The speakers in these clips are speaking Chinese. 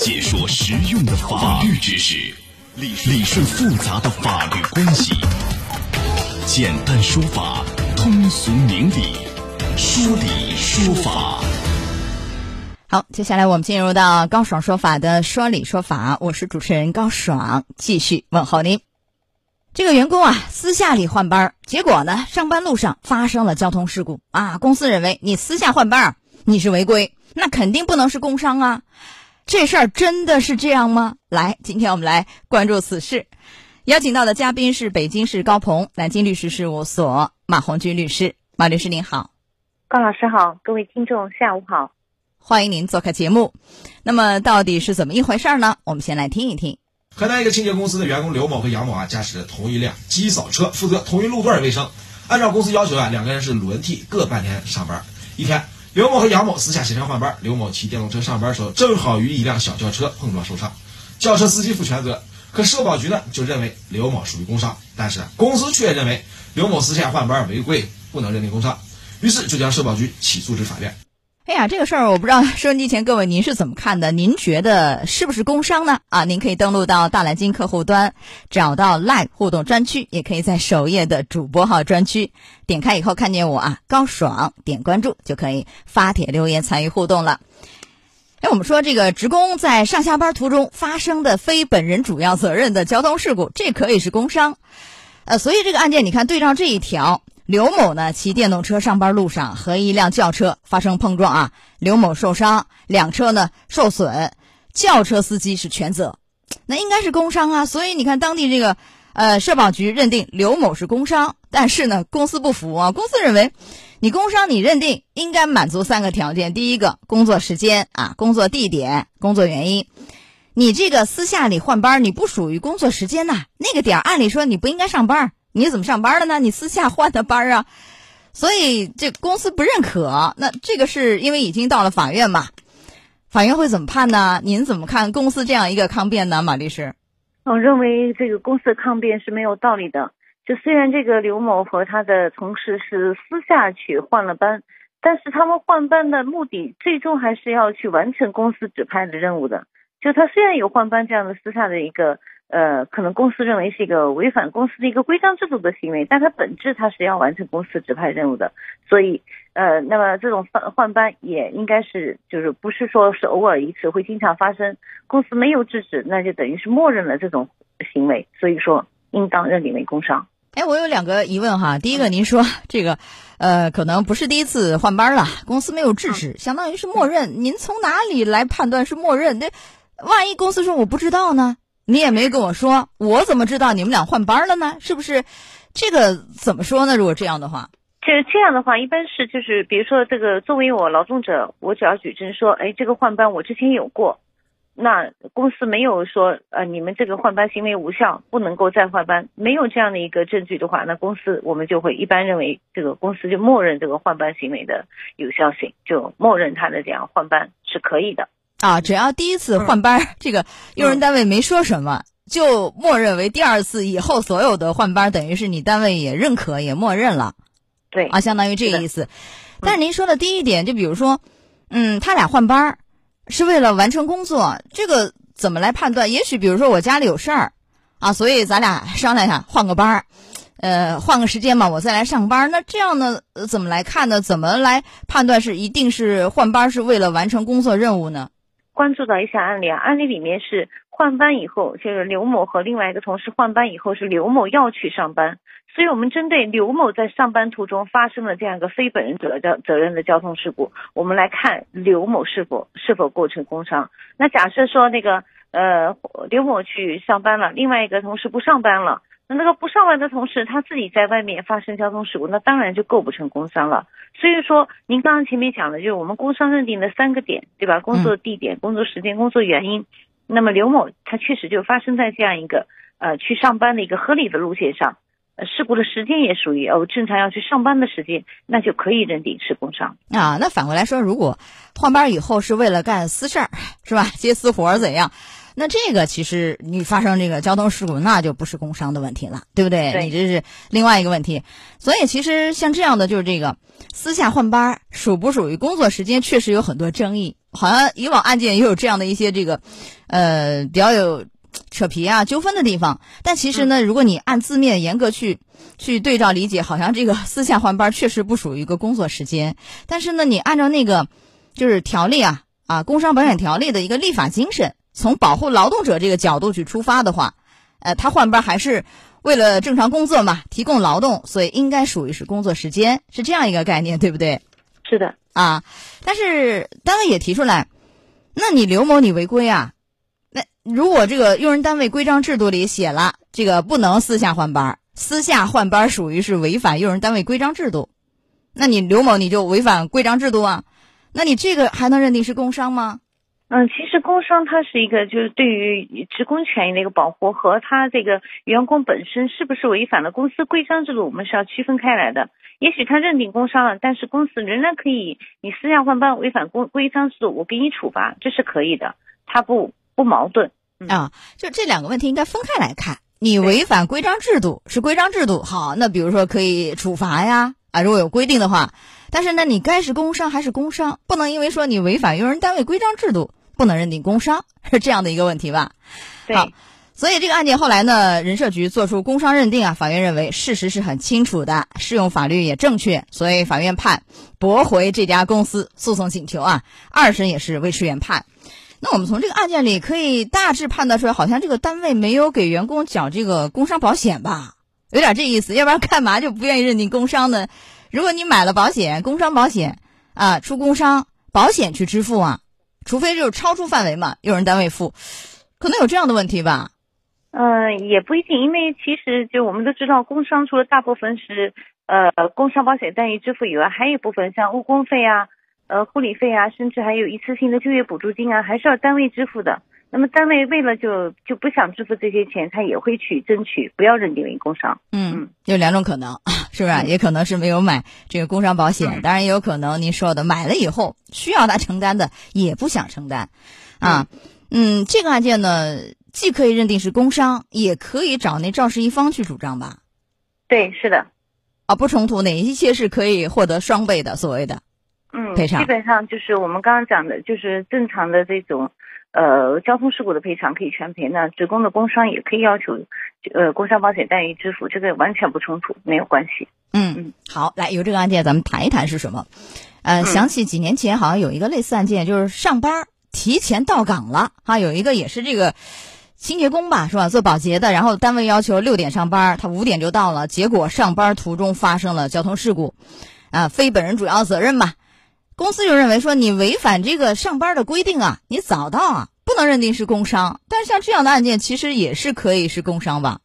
解说实用的法律知识，理顺复杂的法律关系，简单说法，通俗明理，说理说法。好，接下来我们进入到高爽说法的说理说法，我是主持人高爽，继续问候您。这个员工啊，私下里换班，结果呢，上班路上发生了交通事故啊。公司认为你私下换班，你是违规，那肯定不能是工伤啊。这事儿真的是这样吗？来，今天我们来关注此事，邀请到的嘉宾是北京市高鹏南京律师事务所马红军律师。马律师您好，高老师好，各位听众下午好。欢迎您做客节目。那么到底是怎么一回事呢？我们先来听一听。河南一个清洁公司的员工刘某和杨某啊，驾驶着同一辆机扫车，负责同一路段卫生。按照公司要求啊，两个人是轮替各半天上班。一天，刘某和杨某私下协商换班。刘某骑电动车上班时候，正好与一辆小轿车碰撞受伤，轿车司机负全责。可社保局呢就认为刘某属于工伤，但是公司却认为刘某私下换班违规，不能认定工伤，于是就将社保局起诉至法院。哎呀，这个事儿我不知道收音机前各位您是怎么看的？您觉得是不是工伤呢？啊，您可以登录到大蓝鲸客户端，找到 Live 互动专区，也可以在首页的主播号专区点开以后看见我啊，高爽，点关注就可以发帖留言参与互动了。哎，我们说这个职工在上下班途中发生的非本人主要责任的交通事故，这可以是工伤。呃，所以这个案件你看对照这一条。刘某呢骑电动车上班路上和一辆轿车发生碰撞啊，刘某受伤，两车呢受损，轿车司机是全责，那应该是工伤啊。所以你看当地这个呃社保局认定刘某是工伤，但是呢公司不服啊，公司认为你工伤你认定应该满足三个条件：第一个工作时间啊，工作地点，工作原因。你这个私下里换班，你不属于工作时间呐，那个点按理说你不应该上班。你怎么上班的呢？你私下换的班啊，所以这公司不认可。那这个是因为已经到了法院嘛？法院会怎么判呢？您怎么看公司这样一个抗辩呢，马律师？我认为这个公司的抗辩是没有道理的。就虽然这个刘某和他的同事是私下去换了班，但是他们换班的目的最终还是要去完成公司指派的任务的。就他虽然有换班这样的私下的一个。呃，可能公司认为是一个违反公司的一个规章制度的行为，但它本质它是要完成公司指派任务的，所以呃，那么这种换换班也应该是就是不是说是偶尔一次，会经常发生，公司没有制止，那就等于是默认了这种行为，所以说应当认定为工伤。哎，我有两个疑问哈，第一个您说这个呃，可能不是第一次换班了，公司没有制止，相当于是默认，您从哪里来判断是默认？那万一公司说我不知道呢？你也没跟我说，我怎么知道你们俩换班了呢？是不是？这个怎么说呢？如果这样的话，就是这样的话，一般是就是，比如说这个作为我劳动者，我只要举证说，哎，这个换班我之前有过，那公司没有说，呃，你们这个换班行为无效，不能够再换班，没有这样的一个证据的话，那公司我们就会一般认为这个公司就默认这个换班行为的有效性，就默认他的这样换班是可以的。啊，只要第一次换班，这个用人单位没说什么，就默认为第二次以后所有的换班，等于是你单位也认可，也默认了。对，啊，相当于这个意思。但是您说的第一点，就比如说，嗯，他俩换班是为了完成工作，这个怎么来判断？也许比如说我家里有事儿，啊，所以咱俩商量一下换个班，呃，换个时间嘛，我再来上班。那这样呢，怎么来看呢？怎么来判断是一定是换班是为了完成工作任务呢？关注到一下案例啊，案例里面是换班以后，就是刘某和另外一个同事换班以后，是刘某要去上班，所以我们针对刘某在上班途中发生了这样一个非本人责交责任的交通事故，我们来看刘某是否是否构成工伤。那假设说那个呃刘某去上班了，另外一个同事不上班了。那那个不上班的同事，他自己在外面发生交通事故，那当然就构不成工伤了。所以说，您刚刚前面讲的就是我们工伤认定的三个点，对吧？工作地点、工作时间、工作原因。那么刘某他确实就发生在这样一个呃去上班的一个合理的路线上，呃事故的时间也属于哦正常要去上班的时间，那就可以认定是工伤啊。那反过来说，如果换班以后是为了干私事儿，是吧？接私活怎样？那这个其实你发生这个交通事故，那就不是工伤的问题了，对不对？你这是另外一个问题。所以其实像这样的就是这个私下换班属不属于工作时间，确实有很多争议好像以往案件也有这样的一些这个，呃，比较有扯皮啊、纠纷的地方。但其实呢，如果你按字面严格去去对照理解，好像这个 私下换班确实不属于一个工作时间。但是呢，你按照那个就是条例啊啊，工伤保险条例的一个立法精神，从保护劳动者这个角度去出发的话，呃，他换班还是为了正常工作嘛，提供劳动，所以应该属于是工作时间，是这样一个概念，对不对？是的，啊，但是单位也提出来，那你刘某你违规啊？那如果这个用人单位规章制度里写了这个不能私下换班，私下换班属于是违反用人单位规章制度，那你刘某你就违反规章制度啊？那你这个还能认定是工伤吗？嗯，其实工伤它是一个就是对于职工权益的一个保护，和他这个员工本身是不是违反了公司规章制度，我们是要区分开来的。也许他认定工伤了，但是公司仍然可以你私下换班违反公规章制度，我给你处罚，这是可以的，它不不矛盾。啊，就这两个问题应该分开来看。你违反规章制度是规章制度，好，那比如说可以处罚呀，啊，如果有规定的话。但是呢，你该是工伤还是工伤，不能因为说你违反用人单位规章制度，不能认定工伤，是这样的一个问题吧？好，所以这个案件后来呢，人社局作出工伤认定啊，法院认为事实是很清楚的，适用法律也正确，所以法院判驳回这家公司诉讼请求啊，二审也是维持原判。那我们从这个案件里可以大致判断出来，好像这个单位没有给员工缴这个工伤保险吧，有点这意思，要不然干嘛就不愿意认定工伤呢？如果你买了保险，工伤保险啊，出工伤保险去支付啊，除非就是超出范围嘛，用人单位付，可能有这样的问题吧？嗯，也不一定，因为其实就我们都知道，工伤除了大部分是呃工伤保险单位支付以外，还有一部分像误工费啊、呃护理费啊，甚至还有一次性的就业补助金啊，还是要单位支付的。那么单位为了就就不想支付这些钱，他也会去争取不要认定为工伤。嗯，有两种可能，是不是？也可能是没有买这个工伤保险，当然也有可能您说的买了以后需要他承担的也不想承担。啊，嗯，这个案件呢，既可以认定是工伤，也可以找那肇事一方去主张吧？对，是的。啊，不冲突，哪一些是可以获得双倍的所谓的嗯赔偿？基本上就是我们刚刚讲的，就是正常的这种。呃，交通事故的赔偿可以全赔，那职工的工伤也可以要求，呃，工伤保险待遇支付，这个完全不冲突，没有关系。嗯嗯，好，来，由这个案件咱们谈一谈是什么？呃，想起几年前好像有一个类似案件，就是上班提前到岗了哈，有一个也是这个清洁工吧，是吧？做保洁的，然后单位要求六点上班，他五点就到了，结果上班途中发生了交通事故，啊，非本人主要责任嘛。公司就认为说你违反这个上班的规定啊，你早到啊，不能认定是工伤。但是像这样的案件，其实也是可以是工伤吧？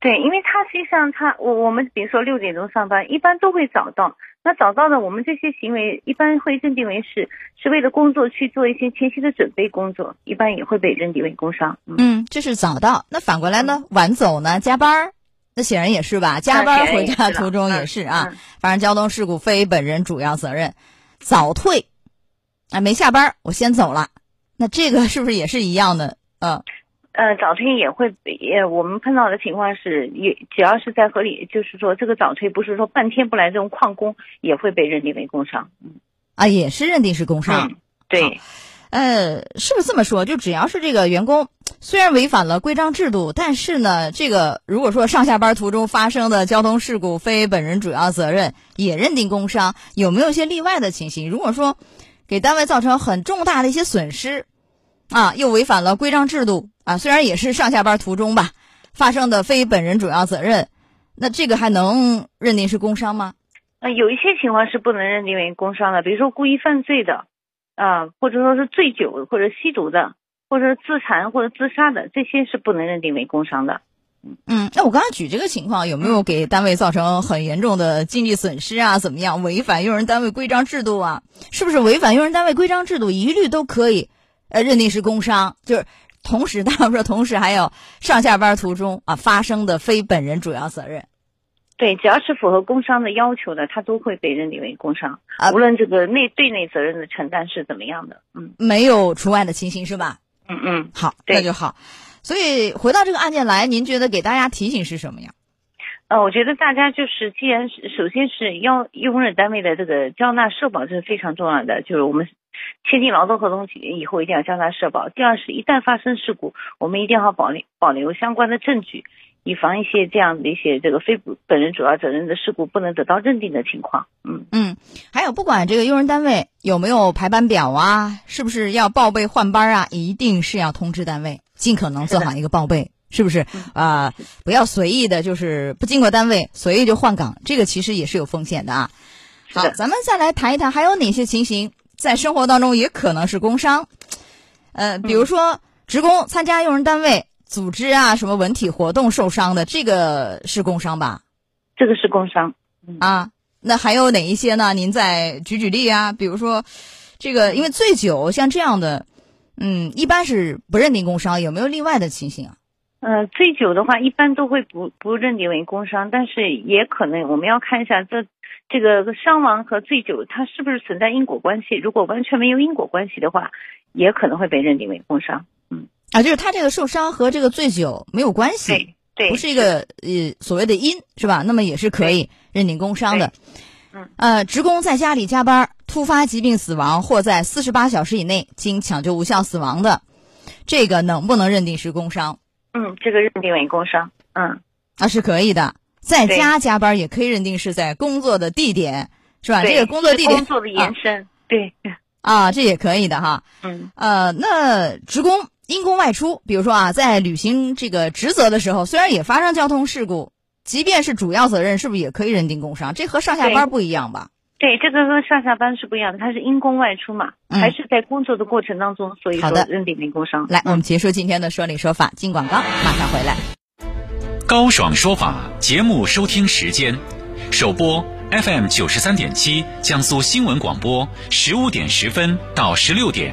对，因为他实际上他我我们比如说六点钟上班，一般都会早到。那早到呢，我们这些行为一般会认定为是是为了工作去做一些前期的准备工作，一般也会被认定为工伤。嗯，这是早到。那反过来呢？晚走呢？加班儿？那显然也是吧？加班回家途中也是啊。反正交通事故非本人主要责任。早退，啊，没下班，我先走了，那这个是不是也是一样的？嗯，呃，早退也会，也我们碰到的情况是，也只要是在合理，就是说这个早退不是说半天不来这种旷工，也会被认定为工伤。嗯，啊，也是认定是工伤。对，呃，是不是这么说？就只要是这个员工。虽然违反了规章制度，但是呢，这个如果说上下班途中发生的交通事故非本人主要责任，也认定工伤，有没有一些例外的情形？如果说给单位造成很重大的一些损失，啊，又违反了规章制度啊，虽然也是上下班途中吧发生的非本人主要责任，那这个还能认定是工伤吗？呃，有一些情况是不能认定为工伤的，比如说故意犯罪的，啊，或者说是醉酒或者吸毒的。或者自残或者自杀的，这些是不能认定为工伤的。嗯，那我刚才举这个情况，有没有给单位造成很严重的经济损失啊？怎么样？违反用人单位规章制度啊？是不是违反用人单位规章制度，一律都可以呃认定是工伤？就是同时，当然说同时还有上下班途中啊发生的非本人主要责任。对，只要是符合工伤的要求的，他都会被认定为工伤啊。无论这个内对内责任的承担是怎么样的，嗯，没有除外的情形是吧？嗯嗯，好，那就好。所以回到这个案件来，您觉得给大家提醒是什么呀？呃，我觉得大家就是，既然是首先是要用人单位的这个交纳社保，这是非常重要的。就是我们签订劳动合同以后一定要交纳社保。第二是，一旦发生事故，我们一定要保留保留相关的证据，以防一些这样的一些这个非本人主要责任的事故不能得到认定的情况。嗯嗯，还有不管这个用人单位有没有排班表啊，是不是要报备换班啊，一定是要通知单位，尽可能做好一个报备。是不是啊？不要随意的，就是不经过单位随意就换岗，这个其实也是有风险的啊。好，咱们再来谈一谈，还有哪些情形在生活当中也可能是工伤？呃，比如说职工参加用人单位组织啊什么文体活动受伤的，这个是工伤吧？这个是工伤啊。那还有哪一些呢？您再举举例啊？比如说这个，因为醉酒像这样的，嗯，一般是不认定工伤，有没有另外的情形啊？呃，醉酒的话，一般都会不不认定为工伤，但是也可能我们要看一下这这个伤亡和醉酒它是不是存在因果关系。如果完全没有因果关系的话，也可能会被认定为工伤。嗯，啊，就是他这个受伤和这个醉酒没有关系，对对，不是一个呃所谓的因是吧？那么也是可以认定工伤的。嗯，呃，职工在家里加班突发疾病死亡，或在四十八小时以内经抢救无效死亡的，这个能不能认定是工伤？嗯，这个认定为工伤，嗯，啊是可以的，在家加班也可以认定是在工作的地点，是吧？这个工作地点工作的延伸，对，啊，这也可以的哈，嗯，呃，那职工因公外出，比如说啊，在履行这个职责的时候，虽然也发生交通事故，即便是主要责任，是不是也可以认定工伤？这和上下班不一样吧？对，这个跟上下班是不一样的，它是因公外出嘛，还是在工作的过程当中，所以说认定为工伤。来，我们结束今天的说理说法，进广告，马上回来。高爽说法节目收听时间：首播 FM 九十三点七，江苏新闻广播，十五点十分到十六点；